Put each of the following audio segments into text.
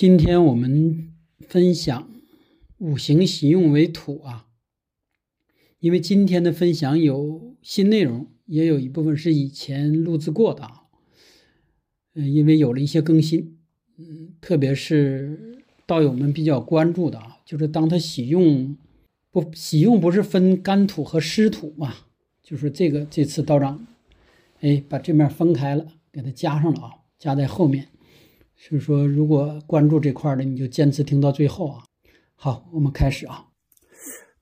今天我们分享五行喜用为土啊，因为今天的分享有新内容，也有一部分是以前录制过的啊。嗯，因为有了一些更新，嗯，特别是道友们比较关注的啊，就是当他喜用不喜用不是分干土和湿土嘛，就是这个这次道长哎把这面分开了，给它加上了啊，加在后面。所以说，如果关注这块的，你就坚持听到最后啊。好，我们开始啊。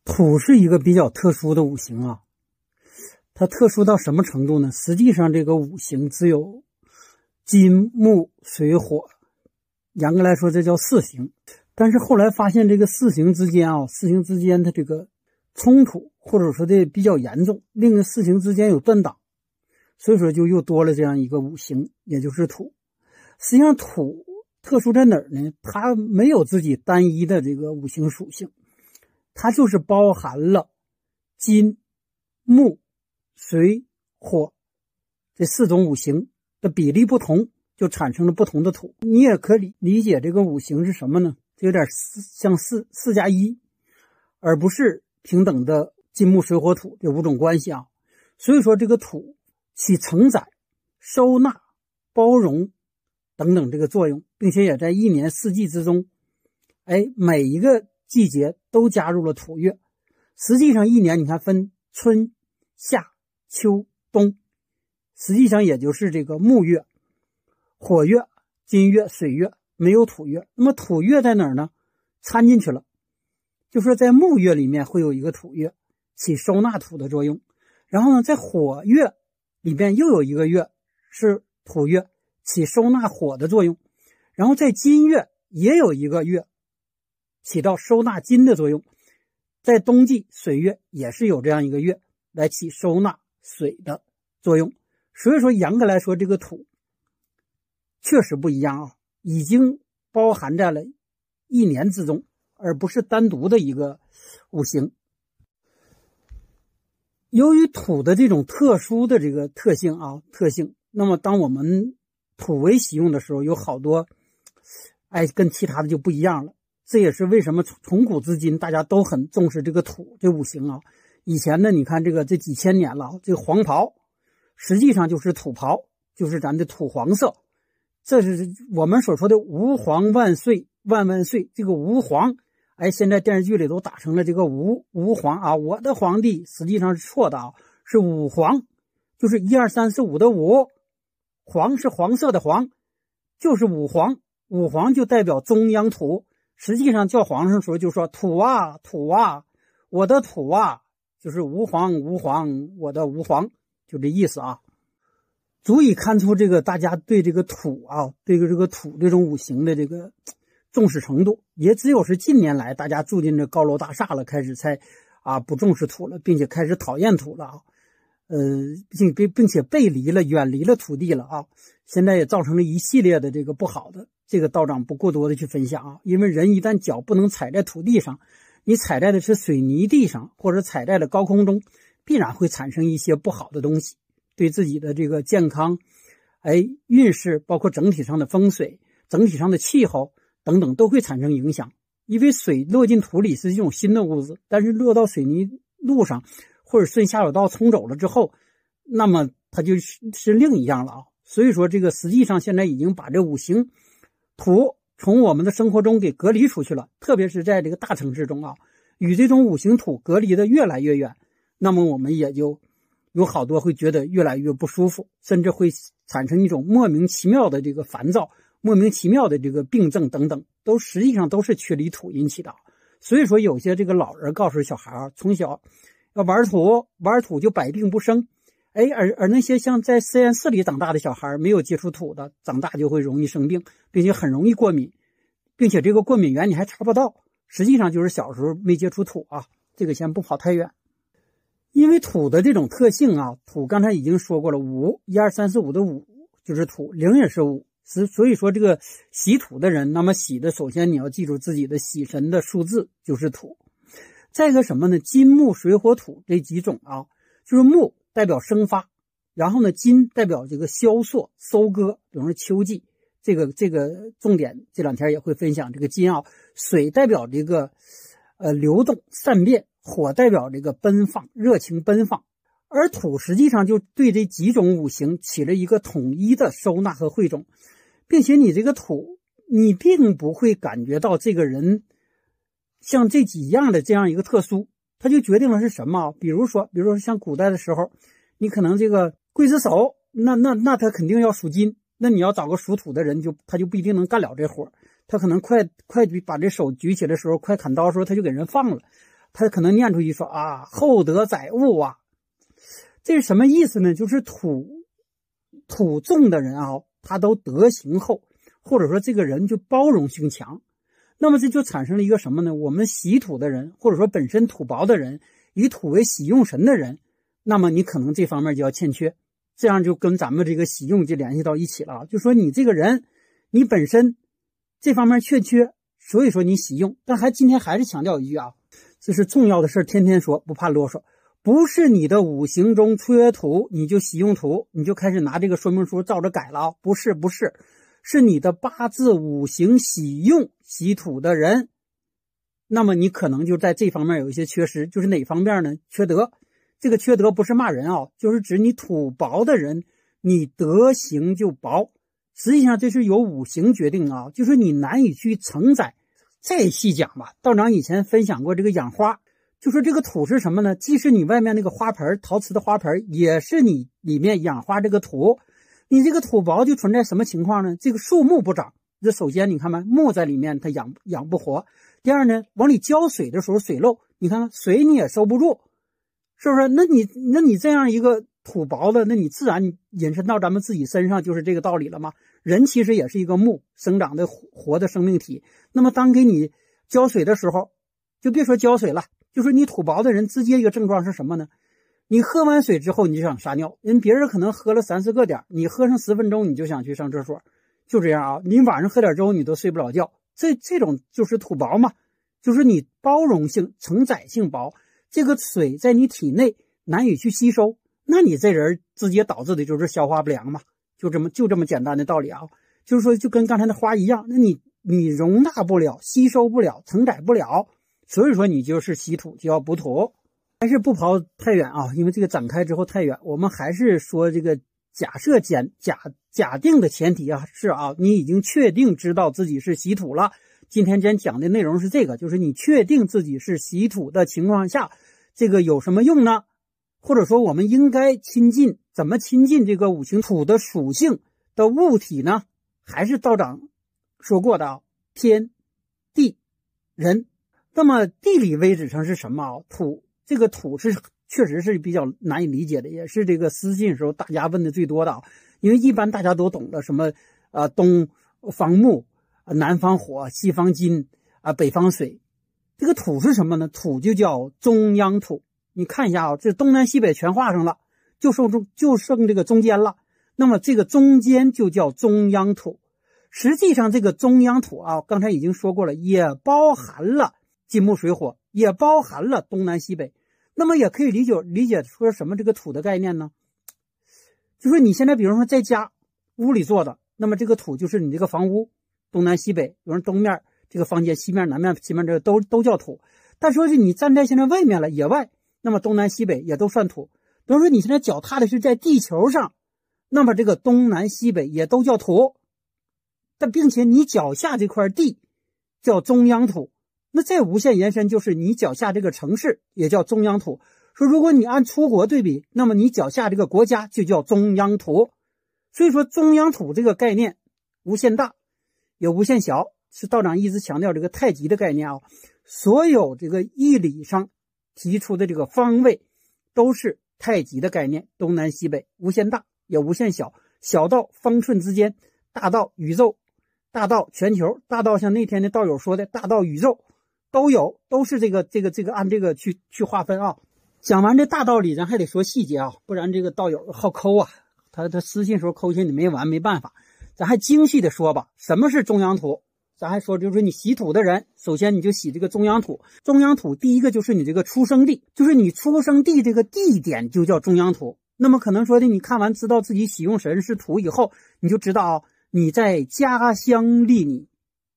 土是一个比较特殊的五行啊，它特殊到什么程度呢？实际上，这个五行只有金、木、水、火，严格来说，这叫四行。但是后来发现，这个四行之间啊，四行之间它这个冲突，或者说的比较严重，另一个四行之间有断档，所以说就又多了这样一个五行，也就是土。实际上，土特殊在哪儿呢？它没有自己单一的这个五行属性，它就是包含了金、木、水、火这四种五行的比例不同，就产生了不同的土。你也可以理解这个五行是什么呢？有点像四四加一，而不是平等的金木水火土这五种关系啊。所以说，这个土起承载、收纳、包容。等等这个作用，并且也在一年四季之中，哎，每一个季节都加入了土月。实际上，一年你看分春夏秋冬，实际上也就是这个木月、火月、金月、水月，没有土月。那么土月在哪儿呢？掺进去了，就说在木月里面会有一个土月，起收纳土的作用。然后呢，在火月里边又有一个月是土月。起收纳火的作用，然后在金月也有一个月起到收纳金的作用，在冬季水月也是有这样一个月来起收纳水的作用。所以说，严格来说，这个土确实不一样啊，已经包含在了一年之中，而不是单独的一个五行。由于土的这种特殊的这个特性啊特性，那么当我们土为喜用的时候，有好多，哎，跟其他的就不一样了。这也是为什么从从古至今大家都很重视这个土这五行啊。以前呢，你看这个这几千年了，这个黄袍实际上就是土袍，就是咱的土黄色。这是我们所说的“吾皇万岁万万岁”。这个“吾皇”，哎，现在电视剧里都打成了这个“吾吾皇”啊。我的皇帝实际上是错的啊，是武皇，就是一二三四五的五。黄是黄色的黄，就是五黄，五黄就代表中央土。实际上叫皇上的时候就说土啊土啊，我的土啊，就是吾皇吾皇，我的吾皇，就这意思啊。足以看出这个大家对这个土啊，对这个土这种五行的这个 重视程度。也只有是近年来大家住进这高楼大厦了，开始才啊不重视土了，并且开始讨厌土了啊。呃，并并并且背离了、远离了土地了啊！现在也造成了一系列的这个不好的，这个道长不过多的去分享啊。因为人一旦脚不能踩在土地上，你踩在的是水泥地上，或者踩在了高空中，必然会产生一些不好的东西，对自己的这个健康、哎运势，包括整体上的风水、整体上的气候等等，都会产生影响。因为水落进土里是一种新的物质，但是落到水泥路上。或者顺下水道冲走了之后，那么它就是是另一样了啊。所以说，这个实际上现在已经把这五行土从我们的生活中给隔离出去了，特别是在这个大城市中啊，与这种五行土隔离的越来越远，那么我们也就有好多会觉得越来越不舒服，甚至会产生一种莫名其妙的这个烦躁、莫名其妙的这个病症等等，都实际上都是缺离土引起的。所以说，有些这个老人告诉小孩儿，从小。玩土，玩土就百病不生，哎，而而那些像在实验室里长大的小孩，没有接触土的，长大就会容易生病，并且很容易过敏，并且这个过敏源你还查不到，实际上就是小时候没接触土啊。这个先不跑太远，因为土的这种特性啊，土刚才已经说过了，五一二三四五的五就是土，零也是五，所所以说这个喜土的人，那么喜的首先你要记住自己的喜神的数字就是土。再一个什么呢？金木水火土这几种啊，就是木代表生发，然后呢，金代表这个萧索收割，比如说秋季，这个这个重点这两天也会分享这个金啊，水代表这个呃流动善变，火代表这个奔放热情奔放，而土实际上就对这几种五行起了一个统一的收纳和汇总，并且你这个土，你并不会感觉到这个人像这几样的这样一个特殊，它就决定了是什么啊？比如说，比如说像古代的时候，你可能这个刽子手，那那那他肯定要属金。那你要找个属土的人，就他就不一定能干了这活他可能快快把这手举起来的时候，快砍刀的时候，他就给人放了。他可能念出去说啊，厚德载物啊，这是什么意思呢？就是土土重的人啊，他都德行厚，或者说这个人就包容性强。那么这就产生了一个什么呢？我们喜土的人，或者说本身土薄的人，以土为喜用神的人，那么你可能这方面就要欠缺。这样就跟咱们这个喜用就联系到一起了，就说你这个人，你本身这方面欠缺，所以说你喜用。但还今天还是强调一句啊，这是重要的事天天说不怕啰嗦，不是你的五行中缺土，你就喜用土，你就开始拿这个说明书照着改了啊？不是不是，是你的八字五行喜用喜土的人，那么你可能就在这方面有一些缺失，就是哪方面呢？缺德。这个缺德不是骂人啊，就是指你土薄的人，你德行就薄。实际上这是由五行决定啊，就是你难以去承载。再细讲吧，道长以前分享过这个养花，就说这个土是什么呢？即使你外面那个花盆，陶瓷的花盆，也是你里面养花这个土。你这个土薄就存在什么情况呢？这个树木不长。这首先你看没，木在里面它养养不活。第二呢，往里浇水的时候水漏，你看看水你也收不住。是不是？那你那你这样一个土薄的，那你自然引申到咱们自己身上就是这个道理了吗？人其实也是一个木生长的活的生命体。那么当给你浇水的时候，就别说浇水了，就说你土薄的人，直接一个症状是什么呢？你喝完水之后你就想撒尿，人别人可能喝了三四个点，你喝上十分钟你就想去上厕所，就这样啊。你晚上喝点粥你都睡不着觉，这这种就是土薄嘛，就是你包容性承载性薄。这个水在你体内难以去吸收，那你这人直接导致的就是消化不良嘛，就这么就这么简单的道理啊，就是说就跟刚才那花一样，那你你容纳不了、吸收不了、承载不了，所以说你就是稀土就要补土，还是不跑太远啊，因为这个展开之后太远，我们还是说这个假设假假假定的前提啊是啊，你已经确定知道自己是稀土了。今天咱讲的内容是这个，就是你确定自己是喜土的情况下，这个有什么用呢？或者说，我们应该亲近怎么亲近这个五行土的属性的物体呢？还是道长说过的啊，天地人。那么地理位置上是什么啊？土这个土是确实是比较难以理解的，也是这个私信时候大家问的最多的啊。因为一般大家都懂得什么啊，东方木。南方火，西方金，啊，北方水，这个土是什么呢？土就叫中央土。你看一下啊，这东南西北全画上了，就剩中就剩这个中间了。那么这个中间就叫中央土。实际上这个中央土啊，刚才已经说过了，也包含了金木水火，也包含了东南西北。那么也可以理解理解说什么这个土的概念呢？就说你现在比如说在家屋里做的，那么这个土就是你这个房屋。东南西北，比如东面这个房间，西面、南面、西面这个都都叫土。但说是你站在现在外面了，野外，那么东南西北也都算土。比如说你现在脚踏的是在地球上，那么这个东南西北也都叫土。但并且你脚下这块地叫中央土，那再无限延伸就是你脚下这个城市也叫中央土。说如果你按出国对比，那么你脚下这个国家就叫中央土。所以说中央土这个概念无限大。也无限小，是道长一直强调这个太极的概念啊。所有这个义理上提出的这个方位，都是太极的概念。东南西北，无限大也无限小，小到方寸之间，大到宇宙，大到全球，大到像那天的道友说的，大到宇宙都有，都是这个这个这个按这个去去划分啊。讲完这大道理，咱还得说细节啊，不然这个道友好抠啊，他他私信时候抠起你没完，没办法。咱还精细的说吧，什么是中央土？咱还说，就是你洗土的人，首先你就洗这个中央土。中央土第一个就是你这个出生地，就是你出生地这个地点就叫中央土。那么可能说的，你看完知道自己喜用神是土以后，你就知道啊，你在家乡立你，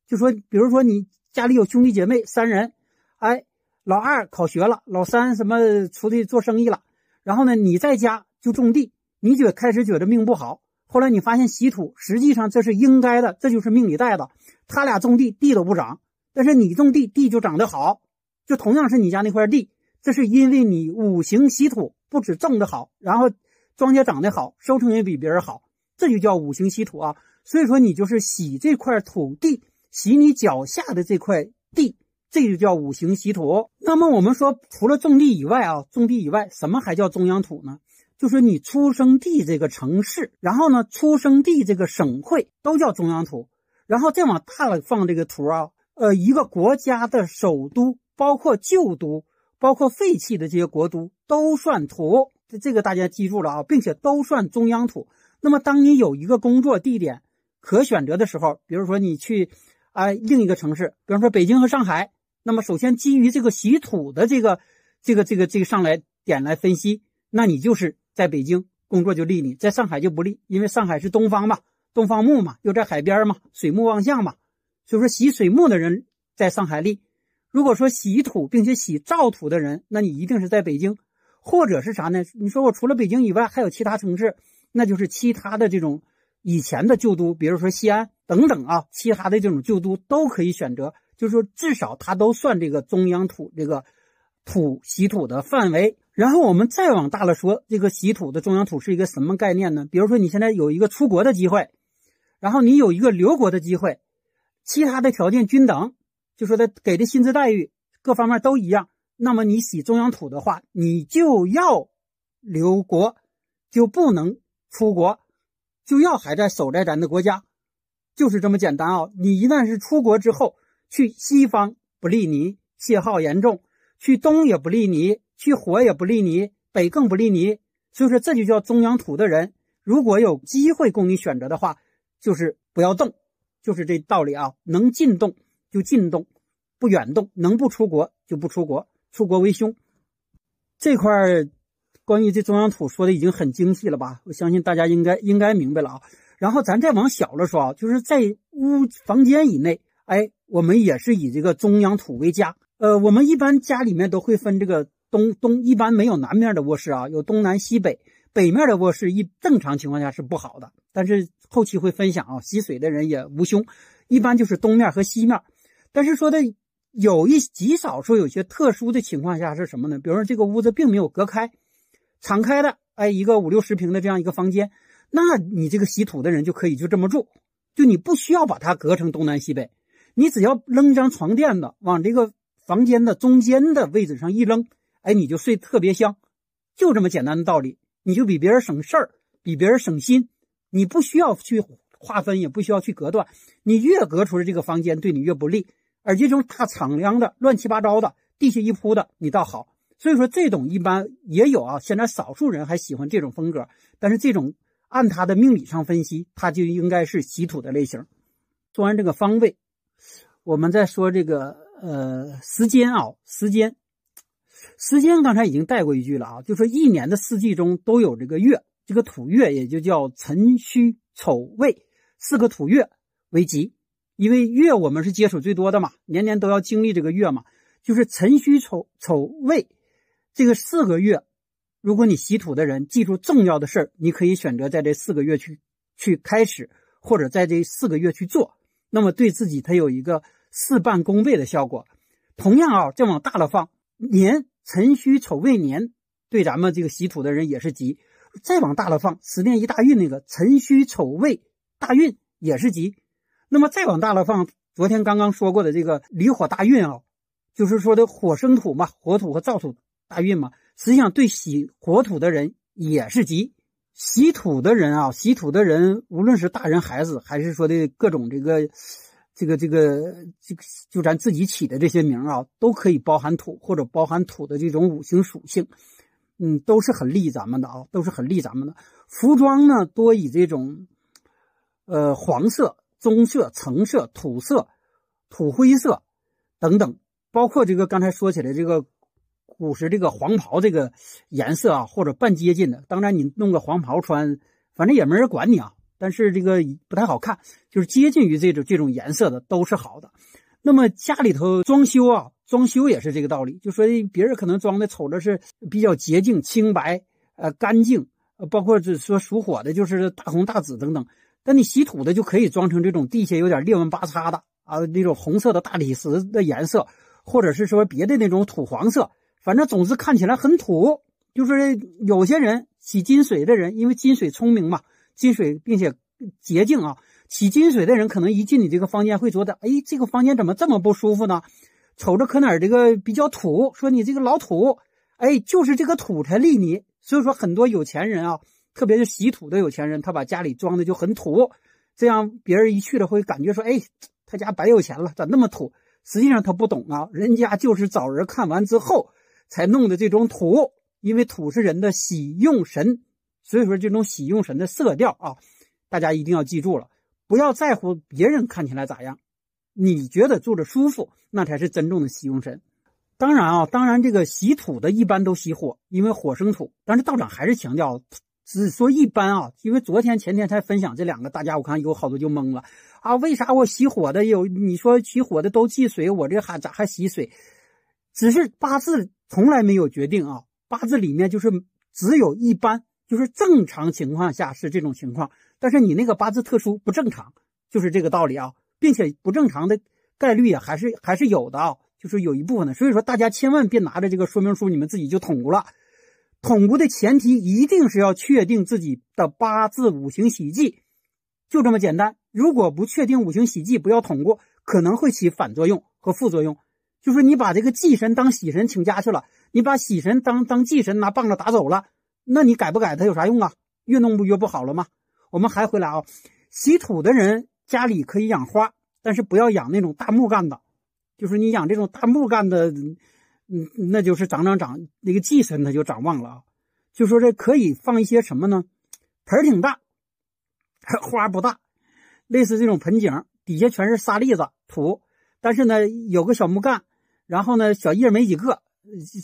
就说，比如说你家里有兄弟姐妹三人，哎，老二考学了，老三什么出去做生意了，然后呢，你在家就种地，你觉开始觉得命不好，后来你发现喜土，实际上这是应该的，这就是命里带的。他俩种地，地都不长，但是你种地，地就长得好，就同样是你家那块地，这是因为你五行喜土，不止种的好，然后庄稼长得好，收成也比别人好，这就叫五行喜土啊。所以说，你就是喜这块土地，洗你脚下的这块地，这就叫五行洗土。那么我们说，除了种地以外啊，种地以外，什么还叫中央土呢？就是你出生地这个城市，然后呢，出生地这个省会都叫中央土。然后再往大了放这个图啊，呃，一个国家的首都，包括旧都，包括废弃的这些国都，都算土。这这个大家记住了啊，并且都算中央土。那么，当你有一个工作地点可选择的时候，比如说你去啊另一个城市，比方说北京和上海，那么首先基于这个习土的这个这个这个这个上来点来分析，那你就是在北京工作就利你，在上海就不利，因为上海是东方嘛。东方木嘛，又在海边嘛，水木旺相嘛，所以说喜水木的人在上海利。如果说喜土并且喜燥土的人，那你一定是在北京，或者是啥呢？你说我除了北京以外还有其他城市，那就是其他的这种以前的旧都，比如说西安等等啊，其他的这种旧都都可以选择。就是说至少它都算这个中央土这个土喜土的范围。然后我们再往大了说，这个喜土的中央土是一个什么概念呢？比如说你现在有一个出国的机会。然后你有一个留国的机会，其他的条件均等，就说他给的薪资待遇各方面都一样。那么你洗中央土的话，你就要留国，就不能出国，就要还在守在咱的国家，就是这么简单啊！你一旦是出国之后，去西方不利你，泄耗严重；去东也不利你，去火也不利你，北更不利你。所以说这就叫中央土的人，如果有机会供你选择的话。就是不要动，就是这道理啊！能进动就进动，不远动；能不出国就不出国，出国为凶。这块关于这中央土说的已经很精细了吧？我相信大家应该应该明白了啊。然后咱再往小了说啊，就是在屋房间以内，哎，我们也是以这个中央土为家。呃，我们一般家里面都会分这个东东，一般没有南面的卧室啊，有东南西北。北面的卧室一正常情况下是不好的，但是后期会分享啊，吸水的人也无凶，一般就是东面和西面。但是说的有一极少数有些特殊的情况下是什么呢？比如说这个屋子并没有隔开，敞开的，哎，一个五六十平的这样一个房间，那你这个吸土的人就可以就这么住，就你不需要把它隔成东南西北，你只要扔一张床垫子往这个房间的中间的位置上一扔，哎，你就睡特别香，就这么简单的道理。你就比别人省事儿，比别人省心，你不需要去划分，也不需要去隔断，你越隔出来这个房间，对你越不利。而这种大敞亮的、乱七八糟的、地下一铺的，你倒好。所以说，这种一般也有啊，现在少数人还喜欢这种风格。但是这种按他的命理上分析，他就应该是喜土的类型。说完这个方位，我们再说这个呃时间啊，时间。时间刚才已经带过一句了啊，就说一年的四季中都有这个月，这个土月也就叫辰戌丑未四个土月为吉，因为月我们是接触最多的嘛，年年都要经历这个月嘛，就是辰戌丑丑未这个四个月，如果你习土的人记住重要的事儿，你可以选择在这四个月去去开始，或者在这四个月去做，那么对自己它有一个事半功倍的效果。同样啊，再往大了放年。辰戌丑未年，对咱们这个习土的人也是吉。再往大了放，十年一大运那个辰戌丑未大运也是吉。那么再往大了放，昨天刚刚说过的这个离火大运啊，就是说的火生土嘛，火土和燥土大运嘛，实际上对喜火土的人也是吉。喜土的人啊，喜土的人，无论是大人孩子，还是说的各种这个。这个这个这个，就咱自己起的这些名啊，都可以包含土或者包含土的这种五行属性，嗯，都是很利咱们的啊，都是很利咱们的。服装呢，多以这种，呃，黄色、棕色、橙色、土色、土灰色等等，包括这个刚才说起来这个古时这个黄袍这个颜色啊，或者半接近的。当然，你弄个黄袍穿，反正也没人管你啊。但是这个不太好看，就是接近于这种这种颜色的都是好的。那么家里头装修啊，装修也是这个道理，就说别人可能装的瞅着是比较洁净、清白、呃干净，呃包括是说属火的，就是大红大紫等等。但你稀土的就可以装成这种地下有点裂纹巴叉的啊，那种红色的大理石的颜色，或者是说别的那种土黄色，反正总之看起来很土。就是有些人洗金水的人，因为金水聪明嘛，金水并且洁净啊，洗金水的人可能一进你这个房间会觉得，哎，这个房间怎么这么不舒服呢？瞅着可哪儿这个比较土，说你这个老土，哎，就是这个土才利你。所以说很多有钱人啊。特别是洗土的有钱人，他把家里装的就很土，这样别人一去了会感觉说：“哎，他家白有钱了，咋那么土？”实际上他不懂啊，人家就是找人看完之后才弄的这种土，因为土是人的喜用神，所以说这种喜用神的色调啊，大家一定要记住了，不要在乎别人看起来咋样，你觉得住着舒服，那才是真正的喜用神。当然啊，当然这个喜土的一般都喜火，因为火生土，但是道长还是强调。只说一般啊，因为昨天前天才分享这两个，大家我看有好多就懵了啊，为啥我喜火的有？你说起火的都忌水，我这还咋还喜水？只是八字从来没有决定啊，八字里面就是只有一般，就是正常情况下是这种情况，但是你那个八字特殊不正常，就是这个道理啊，并且不正常的概率也还是还是有的啊，就是有一部分的，所以说大家千万别拿着这个说明书你们自己就捅咕了。统估的前提一定是要确定自己的八字五行喜忌，就这么简单。如果不确定五行喜忌，不要统估，可能会起反作用和副作用。就是你把这个忌神当喜神请家去了，你把喜神当当忌神拿棒子打走了，那你改不改它有啥用啊？越弄不越不好了吗？我们还回来啊，喜土的人家里可以养花，但是不要养那种大木干的，就是你养这种大木干的。嗯，那就是长长长，那个忌神它就长旺了啊。就说这可以放一些什么呢？盆儿挺大，花不大，类似这种盆景，底下全是沙粒子土，但是呢有个小木干，然后呢小叶没几个，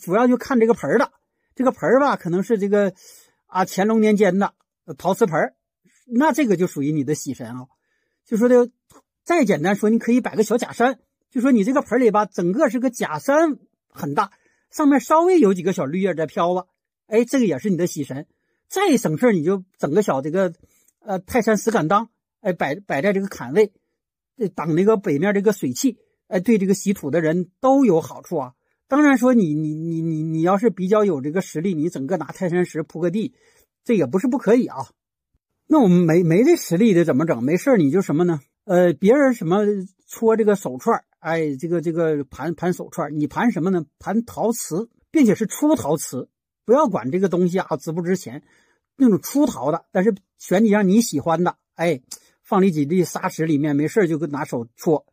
主要就看这个盆儿的。这个盆儿吧，可能是这个啊乾隆年间的陶瓷盆儿，那这个就属于你的喜神啊。就说的再简单说，你可以摆个小假山，就说你这个盆里吧，整个是个假山。很大，上面稍微有几个小绿叶在飘吧，哎，这个也是你的喜神。再省事你就整个小这个，呃，泰山石敢当，哎，摆摆在这个坎位，挡那个北面这个水气，哎，对这个喜土的人都有好处啊。当然说你你你你你要是比较有这个实力，你整个拿泰山石铺个地，这也不是不可以啊。那我们没没这实力的怎么整？没事你就什么呢？呃，别人什么搓这个手串哎，这个这个盘盘手串，你盘什么呢？盘陶瓷，并且是粗陶瓷，不要管这个东西啊值不值钱，那种粗陶的，但是选几样你喜欢的，哎，放里几粒沙石里面，没事就拿手搓，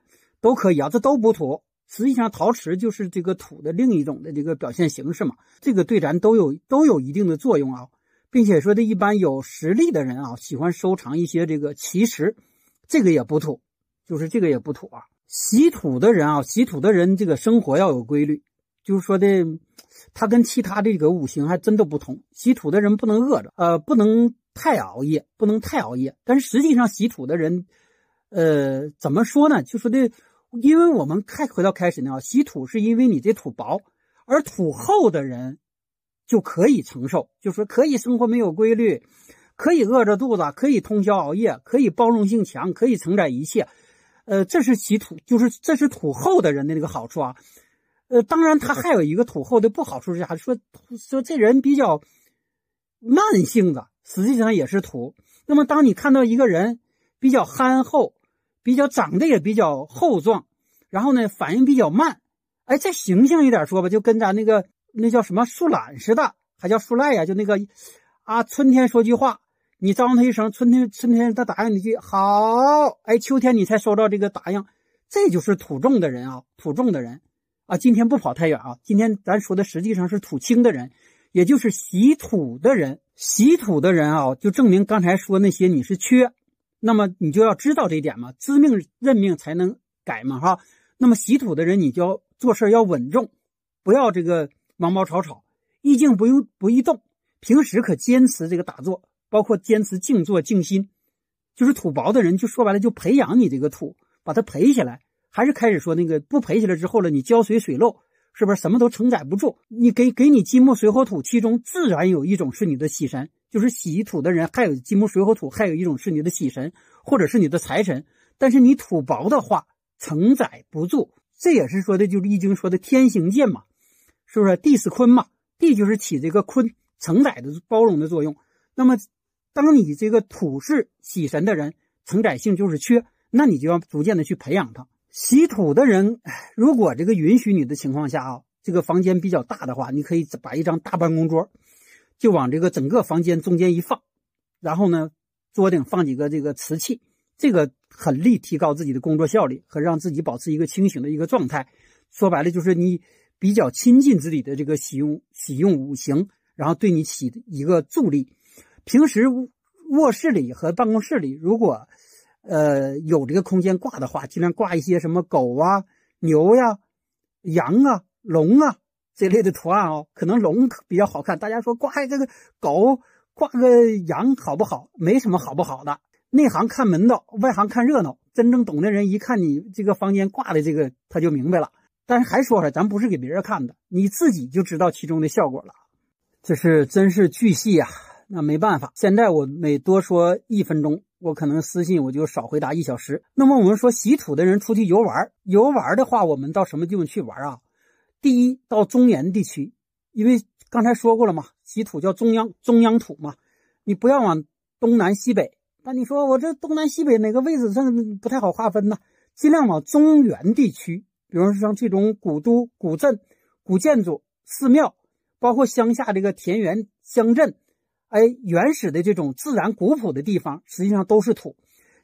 都可以啊，这都不土。实际上，陶瓷就是这个土的另一种的这个表现形式嘛，这个对咱都有都有一定的作用啊，并且说的一般有实力的人啊，喜欢收藏一些这个奇石，这个也不土，就是这个也不土啊。喜土的人啊，喜土的人这个生活要有规律，就是说的，他跟其他这个五行还真的不同。喜土的人不能饿着，呃，不能太熬夜，不能太熬夜。但是实际上，喜土的人，呃，怎么说呢？就说的，因为我们开回到开始呢，洗土是因为你这土薄，而土厚的人就可以承受，就说可以生活没有规律，可以饿着肚子，可以通宵熬夜，可以包容性强，可以承载一切。呃，这是其土，就是这是土厚的人的那个好处啊。呃，当然他还有一个土厚的不好处是啥？说说这人比较慢性子，实际上也是土。那么当你看到一个人比较憨厚，比较长得也比较厚壮，然后呢反应比较慢，哎，再形象一点说吧，就跟咱那个那叫什么树懒似的，还叫树赖呀？就那个啊，春天说句话。你招呼他一声，春天春天他答应你句好，哎，秋天你才收到这个答应，这就是土重的人啊，土重的人啊。今天不跑太远啊，今天咱说的实际上是土轻的人，也就是喜土的人。喜土的人啊，就证明刚才说那些你是缺，那么你就要知道这一点嘛，知命认命才能改嘛，哈。那么喜土的人，你就要做事要稳重，不要这个毛毛草草，意静不用不易动，平时可坚持这个打坐。包括坚持静坐静心，就是土薄的人，就说白了就培养你这个土，把它培起来。还是开始说那个不培起来之后了，你浇水水漏，是不是什么都承载不住？你给给你金木水火土，其中自然有一种是你的喜神，就是喜土的人，还有金木水火土，还有一种是你的喜神，或者是你的财神。但是你土薄的话，承载不住。这也是说的，就是易经说的天行健嘛，是不是？地是坤嘛，地就是起这个坤承载的包容的作用。那么，当你这个土是喜神的人，承载性就是缺，那你就要逐渐的去培养它。喜土的人，如果这个允许你的情况下啊，这个房间比较大的话，你可以把一张大办公桌，就往这个整个房间中间一放，然后呢，桌顶放几个这个瓷器，这个很利提高自己的工作效率和让自己保持一个清醒的一个状态。说白了就是你比较亲近自己的这个喜用喜用五行，然后对你起一个助力。平时卧室里和办公室里，如果呃，有这个空间挂的话，尽量挂一些什么狗啊、牛呀、羊啊、龙啊这类的图案哦。可能龙比较好看，大家说挂这个狗、挂个羊好不好？没什么好不好的。内行看门道，外行看热闹。真正懂的人一看你这个房间挂的这个，他就明白了。但是还说说，咱不是给别人看的，你自己就知道其中的效果了。这是真是巨细啊！那没办法，现在我每多说一分钟。我可能私信我就少回答一小时。那么我们说喜土的人出去游玩，游玩的话，我们到什么地方去玩啊？第一，到中原地区，因为刚才说过了嘛，喜土叫中央中央土嘛，你不要往东南西北。那你说我这东南西北哪个位置上不太好划分呢？尽量往中原地区，比如说像这种古都、古镇、古建筑、寺庙，包括乡下这个田园乡镇。哎，原始的这种自然古朴的地方，实际上都是土。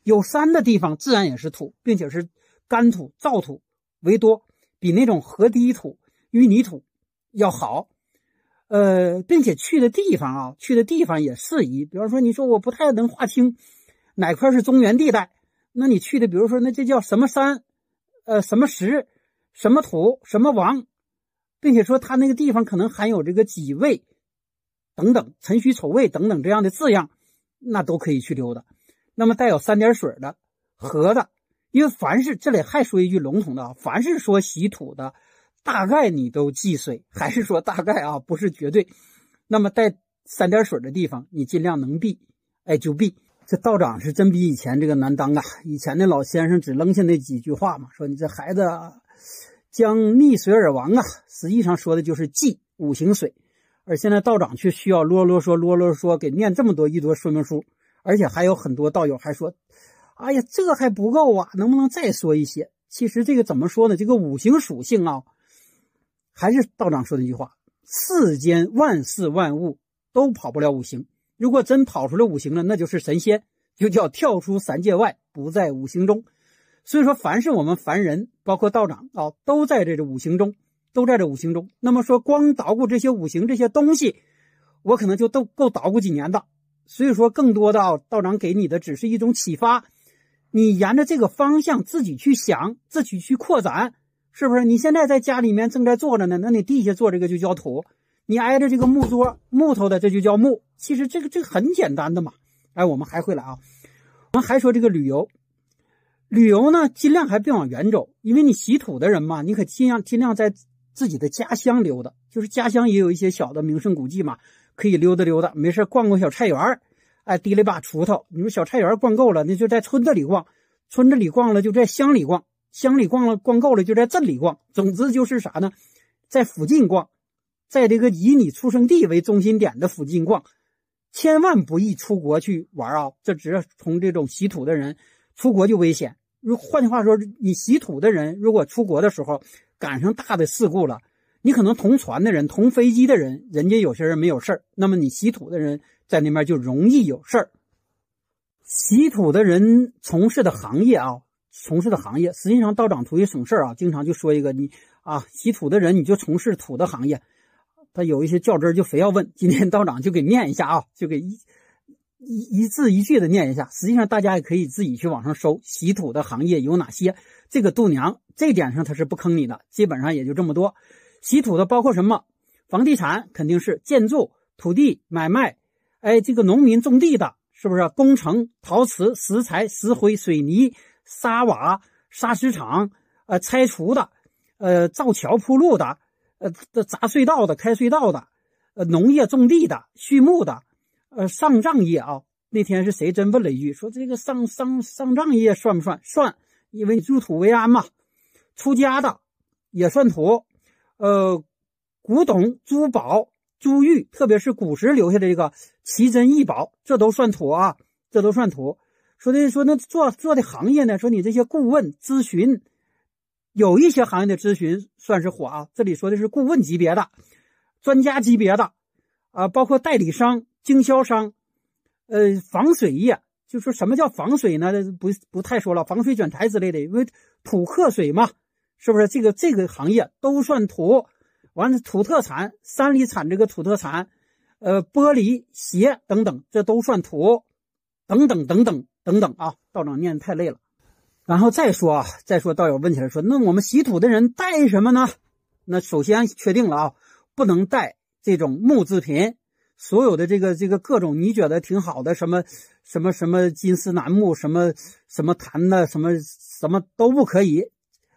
有山的地方，自然也是土，并且是干土、燥土为多，比那种河堤土、淤泥土要好。呃，并且去的地方啊，去的地方也适宜。比方说，你说我不太能划清哪块是中原地带，那你去的，比如说那这叫什么山，呃，什么石，什么土，什么王，并且说它那个地方可能含有这个几位。等等，辰戌丑未等等这样的字样，那都可以去溜达。那么带有三点水的河的，因为凡是这里还说一句笼统的啊，凡是说喜土的，大概你都忌水，还是说大概啊，不是绝对。那么带三点水的地方，你尽量能避，哎就避。这道长是真比以前这个难当啊！以前的老先生只扔下那几句话嘛，说你这孩子将溺水而亡啊，实际上说的就是忌五行水。而现在道长却需要啰啰嗦啰啰嗦给念这么多一多说明书，而且还有很多道友还说：“哎呀，这还不够啊，能不能再说一些？”其实这个怎么说呢？这个五行属性啊，还是道长说的一句话：“世间万事万物都跑不了五行。如果真跑出来五行了，那就是神仙，就叫跳出三界外，不在五行中。所以说，凡是我们凡人，包括道长啊，都在这个五行中。”都在这五行中。那么说，光捣鼓这些五行这些东西，我可能就都够捣鼓几年的。所以说，更多的啊，道长给你的只是一种启发，你沿着这个方向自己去想，自己去扩展，是不是？你现在在家里面正在坐着呢，那你地下做这个就叫土，你挨着这个木桌木头的这就叫木。其实这个这个很简单的嘛。哎，我们还会来啊，我们还说这个旅游，旅游呢，尽量还别往远走，因为你洗土的人嘛，你可尽量尽量在。自己的家乡溜达，就是家乡也有一些小的名胜古迹嘛，可以溜达溜达。没事逛逛小菜园哎，提了一把锄头。你说小菜园逛够了，那就在村子里逛；村子里逛了，就在乡里逛；乡里逛了，逛够了，就在镇里逛。总之就是啥呢，在附近逛，在这个以你出生地为中心点的附近逛，千万不宜出国去玩啊！这只是从这种洗土的人出国就危险。如换句话说，你洗土的人如果出国的时候，赶上大的事故了，你可能同船的人、同飞机的人，人家有些人没有事儿，那么你稀土的人在那边就容易有事儿。稀土的人从事的行业啊，从事的行业，实际上道长图一省事儿啊，经常就说一个你啊，稀土的人你就从事土的行业，他有一些较真儿就非要问，今天道长就给念一下啊，就给一一一字一句的念一下。实际上大家也可以自己去网上搜稀土的行业有哪些。这个度娘这点上他是不坑你的，基本上也就这么多。稀土的包括什么？房地产肯定是建筑、土地买卖，哎，这个农民种地的，是不是？工程、陶瓷、石材、石灰、水泥、沙瓦、砂石场，呃，拆除的，呃，造桥铺路的，呃，砸隧道的、开隧道的，呃，农业种地的、畜牧的，呃，上账业啊。那天是谁真问了一句，说这个上上上账业算不算？算，因为入土为安嘛。出家的也算土，呃，古董、珠宝、珠玉，特别是古时留下的这个奇珍异宝，这都算土啊，这都算土。说的说那做做的行业呢，说你这些顾问咨询，有一些行业的咨询算是火啊。这里说的是顾问级别的、专家级别的啊，包括代理商、经销商。呃，防水业就说什么叫防水呢？不不太说了，防水卷台之类的，因为土克水嘛，是不是？这个这个行业都算土。完了，土特产，山里产这个土特产，呃，玻璃鞋等等，这都算土。等等等等等等啊！道长念太累了，然后再说啊，再说道友问起来说，那我们洗土的人带什么呢？那首先确定了啊，不能带这种木制品。所有的这个这个各种你觉得挺好的什么什么什么金丝楠木什么什么檀的什么什么都不可以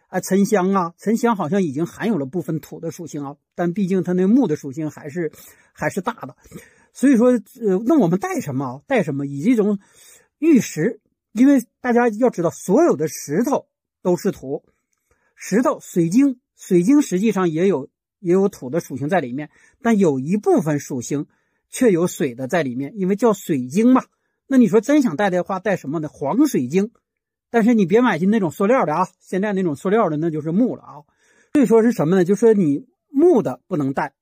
啊，沉香啊，沉香好像已经含有了部分土的属性啊，但毕竟它那木的属性还是还是大的，所以说呃，那我们带什么？带什么？以这种玉石，因为大家要知道，所有的石头都是土，石头、水晶、水晶实际上也有也有土的属性在里面，但有一部分属性。却有水的在里面，因为叫水晶嘛。那你说真想带的话，带什么呢？黄水晶。但是你别买进那种塑料的啊，现在那种塑料的那就是木了啊。所以说是什么呢？就说你木的不能带，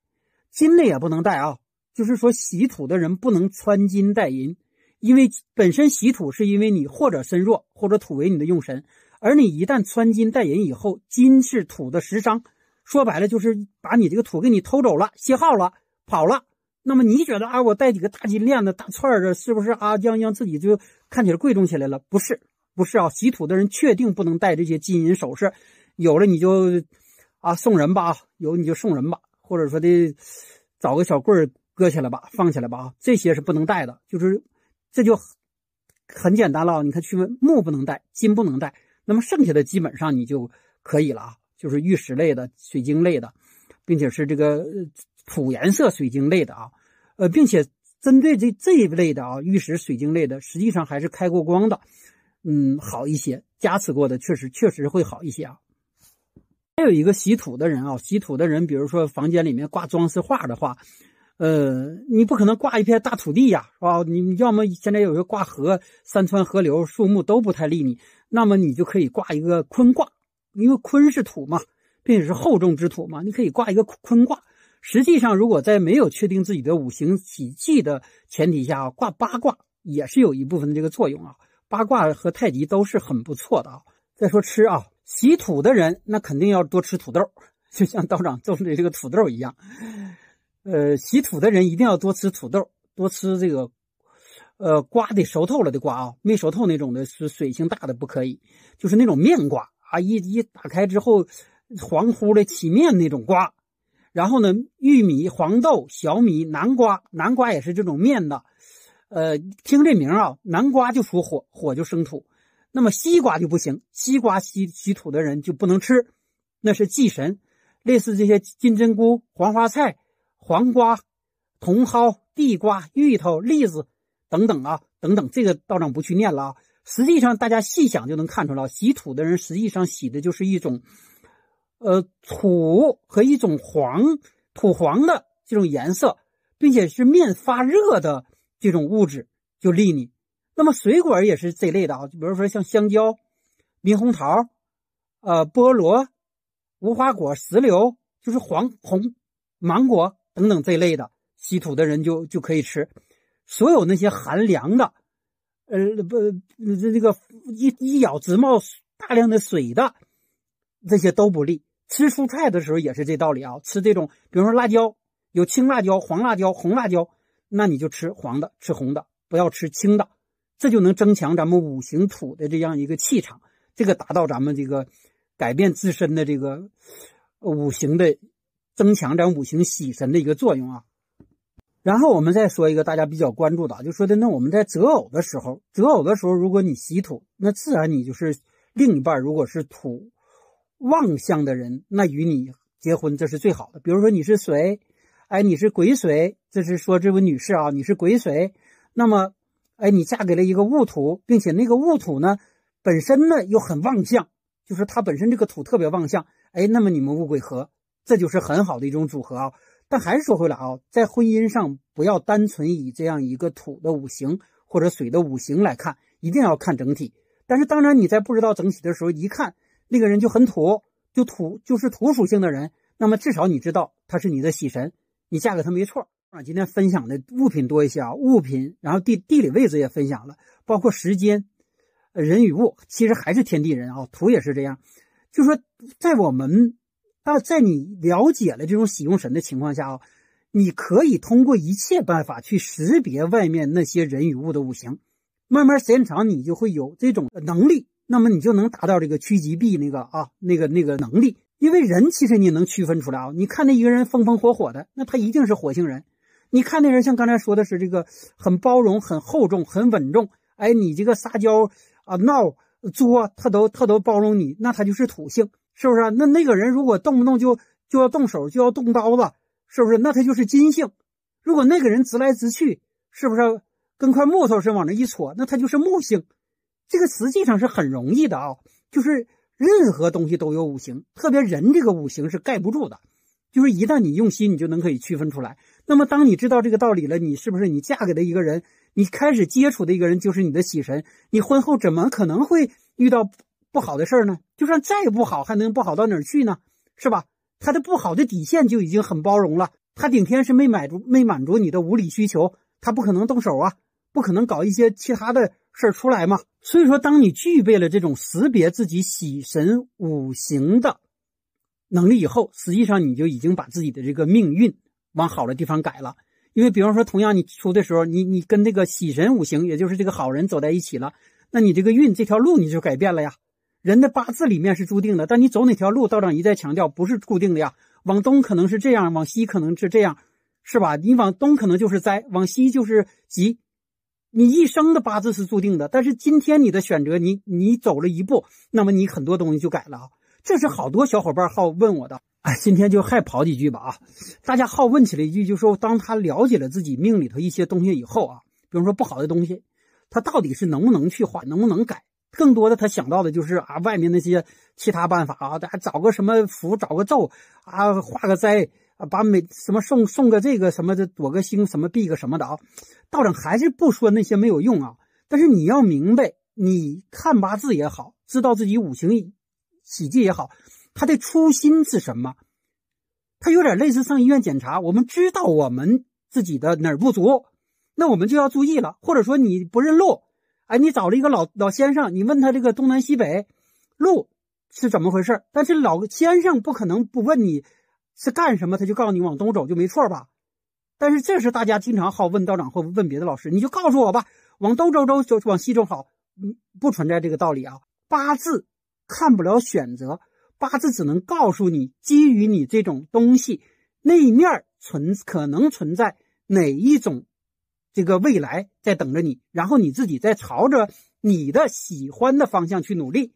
金的也不能带啊。就是说洗土的人不能穿金戴银，因为本身喜土是因为你或者身弱，或者土为你的用神，而你一旦穿金戴银以后，金是土的食伤，说白了就是把你这个土给你偷走了，泄耗了，跑了。那么你觉得啊，我戴几个大金链子、大串的，是不是啊？将将自己就看起来贵重起来了？不是，不是啊！喜土的人确定不能戴这些金银首饰，有了你就啊送人吧，啊有你就送人吧，或者说的找个小棍儿搁起来吧，放起来吧啊！这些是不能戴的，就是这就很简单了。你看，去问木不能带，金不能带，那么剩下的基本上你就可以了啊，就是玉石类的、水晶类的，并且是这个。土颜色水晶类的啊，呃，并且针对这这一类的啊，玉石水晶类的，实际上还是开过光的，嗯，好一些，加持过的确实确实会好一些啊。还有一个洗土的人啊，洗土的人，比如说房间里面挂装饰画的话，呃，你不可能挂一片大土地呀，是吧？你要么现在有一个挂河、山川、河流、树木都不太利你，那么你就可以挂一个坤卦，因为坤是土嘛，并且是厚重之土嘛，你可以挂一个坤卦。实际上，如果在没有确定自己的五行喜忌的前提下，挂八卦也是有一部分的这个作用啊。八卦和太极都是很不错的啊。再说吃啊，喜土的人那肯定要多吃土豆，就像道长种的这个土豆一样。呃，喜土的人一定要多吃土豆，多吃这个，呃，瓜的熟透了的瓜啊，没熟透那种的是水性大的不可以，就是那种面瓜啊，一一打开之后黄乎的起面那种瓜。然后呢，玉米、黄豆、小米、南瓜，南瓜也是这种面的。呃，听这名啊，南瓜就属火，火就生土。那么西瓜就不行，西瓜吸吸土的人就不能吃，那是忌神。类似这些金针菇、黄花菜、黄瓜、茼蒿、地瓜、芋头、栗子等等啊，等等，这个道长不去念了啊。实际上，大家细想就能看出来，洗土的人实际上洗的就是一种。呃，土和一种黄土黄的这种颜色，并且是面发热的这种物质就利你。那么水果也是这类的啊，就比如说像香蕉、猕猴桃、呃菠萝、无花果、石榴，就是黄红芒果等等这类的，稀土的人就就可以吃。所有那些寒凉的，呃不这这个一一咬直冒大量的水的，这些都不利。吃蔬菜的时候也是这道理啊，吃这种，比如说辣椒，有青辣椒、黄辣椒、红辣椒，那你就吃黄的，吃红的，不要吃青的，这就能增强咱们五行土的这样一个气场，这个达到咱们这个改变自身的这个五行的增强咱五行喜神的一个作用啊。然后我们再说一个大家比较关注的，就说的那我们在择偶的时候，择偶的时候，如果你喜土，那自然你就是另一半如果是土旺相的人，那与你结婚这是最好的。比如说你是水，哎，你是癸水，这是说这位女士啊，你是癸水，那么，哎，你嫁给了一个戊土，并且那个戊土呢本身呢又很旺相，就是它本身这个土特别旺相，哎，那么你们戊癸合，这就是很好的一种组合啊。但还是说回来啊，在婚姻上不要单纯以这样一个土的五行或者水的五行来看，一定要看整体。但是当然你在不知道整体的时候，一看那个人就很土，就土就是土属性的人，那么至少你知道他是你的喜神，你嫁给他没错啊。今天分享的物品多一些啊，物品，然后地地理位置也分享了，包括时间，人与物，其实还是天地人啊，土也是这样，就说在我们。但在你了解了这种喜用神的情况下啊，你可以通过一切办法去识别外面那些人与物的五行，慢慢时间长，你就会有这种能力，那么你就能达到这个趋吉避那个啊那个那个能力。因为人其实你能区分出来啊，你看那一个人风风火火的，那他一定是火星人；你看那人像刚才说的是这个很包容、很厚重、很稳重，哎，你这个撒娇啊闹作，他都他都包容你，那他就是土性。是不是？那那个人如果动不动就就要动手，就要动刀子，是不是？那他就是金性。如果那个人直来直去，是不是跟块木头似的往那一戳，那他就是木性。这个实际上是很容易的啊，就是任何东西都有五行，特别人这个五行是盖不住的。就是一旦你用心，你就能可以区分出来。那么当你知道这个道理了，你是不是你嫁给的一个人，你开始接触的一个人就是你的喜神，你婚后怎么可能会遇到？不好的事儿呢，就算再不好，还能不好到哪儿去呢？是吧？他的不好的底线就已经很包容了。他顶天是没满足没满足你的无理需求，他不可能动手啊，不可能搞一些其他的事儿出来嘛。所以说，当你具备了这种识别自己喜神五行的能力以后，实际上你就已经把自己的这个命运往好的地方改了。因为，比方说，同样你出的时候，你你跟这个喜神五行，也就是这个好人走在一起了，那你这个运这条路你就改变了呀。人的八字里面是注定的，但你走哪条路，道长一再强调不是固定的呀。往东可能是这样，往西可能是这样，是吧？你往东可能就是灾，往西就是吉。你一生的八字是注定的，但是今天你的选择，你你走了一步，那么你很多东西就改了啊。这是好多小伙伴好问我的，哎，今天就还跑几句吧啊。大家好问起了一句，就说当他了解了自己命里头一些东西以后啊，比如说不好的东西，他到底是能不能去化，能不能改？更多的他想到的就是啊，外面那些其他办法啊，大家找个什么符，找个咒啊，化个灾啊，把每什么送送个这个什么的，躲个星什么避个什么的啊。道长还是不说那些没有用啊，但是你要明白，你看八字也好，知道自己五行喜忌也好，他的初心是什么？他有点类似上医院检查，我们知道我们自己的哪儿不足，那我们就要注意了，或者说你不认路。哎，你找了一个老老先生，你问他这个东南西北路是怎么回事？但是老先生不可能不问你是干什么，他就告诉你往东走就没错吧？但是这是大家经常好问道长或问别的老师，你就告诉我吧，往东走走就往西走好，嗯，不存在这个道理啊。八字看不了选择，八字只能告诉你，基于你这种东西那一面存可能存在哪一种。这个未来在等着你，然后你自己再朝着你的喜欢的方向去努力，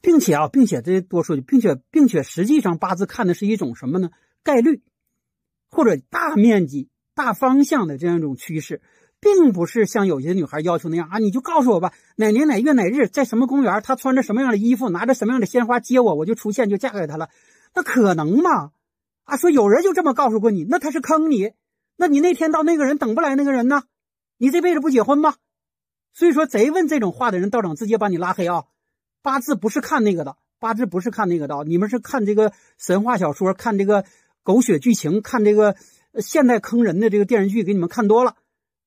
并且啊，并且这多说句，并且并且实际上八字看的是一种什么呢？概率或者大面积、大方向的这样一种趋势，并不是像有些女孩要求那样啊，你就告诉我吧，哪年哪月哪日在什么公园，她穿着什么样的衣服，拿着什么样的鲜花接我，我就出现就嫁给他了，那可能吗？啊，说有人就这么告诉过你，那他是坑你。那你那天到那个人等不来那个人呢？你这辈子不结婚吗？所以说，贼问这种话的人，道长直接把你拉黑啊！八字不是看那个的，八字不是看那个的，你们是看这个神话小说，看这个狗血剧情，看这个现代坑人的这个电视剧，给你们看多了，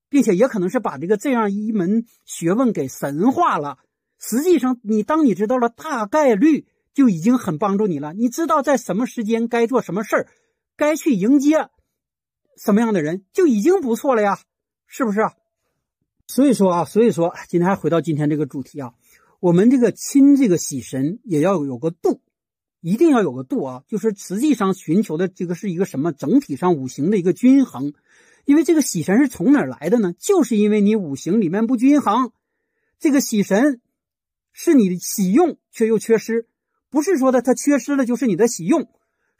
并且也可能是把这个这样一门学问给神化了。实际上，你当你知道了大概率，就已经很帮助你了。你知道在什么时间该做什么事儿，该去迎接。什么样的人就已经不错了呀，是不是？所以说啊，所以说今天还回到今天这个主题啊，我们这个亲这个喜神也要有个度，一定要有个度啊。就是实际上寻求的这个是一个什么整体上五行的一个均衡。因为这个喜神是从哪来的呢？就是因为你五行里面不均衡，这个喜神是你的喜用却又缺失，不是说的它缺失了就是你的喜用，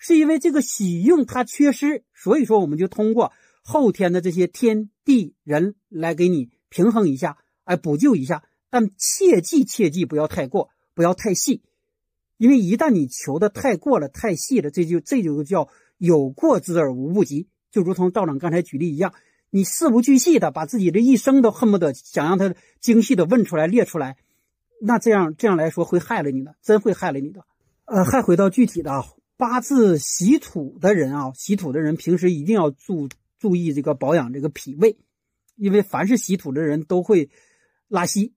是因为这个喜用它缺失，所以说我们就通过后天的这些天地人来给你平衡一下，哎，补救一下，但切记切记不要太过，不要太细，因为一旦你求的太过了、太细了，这就这就叫有过之而无不及。就如同道长刚才举例一样，你事无巨细的把自己的一生都恨不得想让他精细的问出来列出来，那这样这样来说会害了你的，真会害了你的。呃，还回到具体的啊，八字喜土的人啊，喜土的人平时一定要注注意这个保养这个脾胃，因为凡是喜土的人都会拉稀、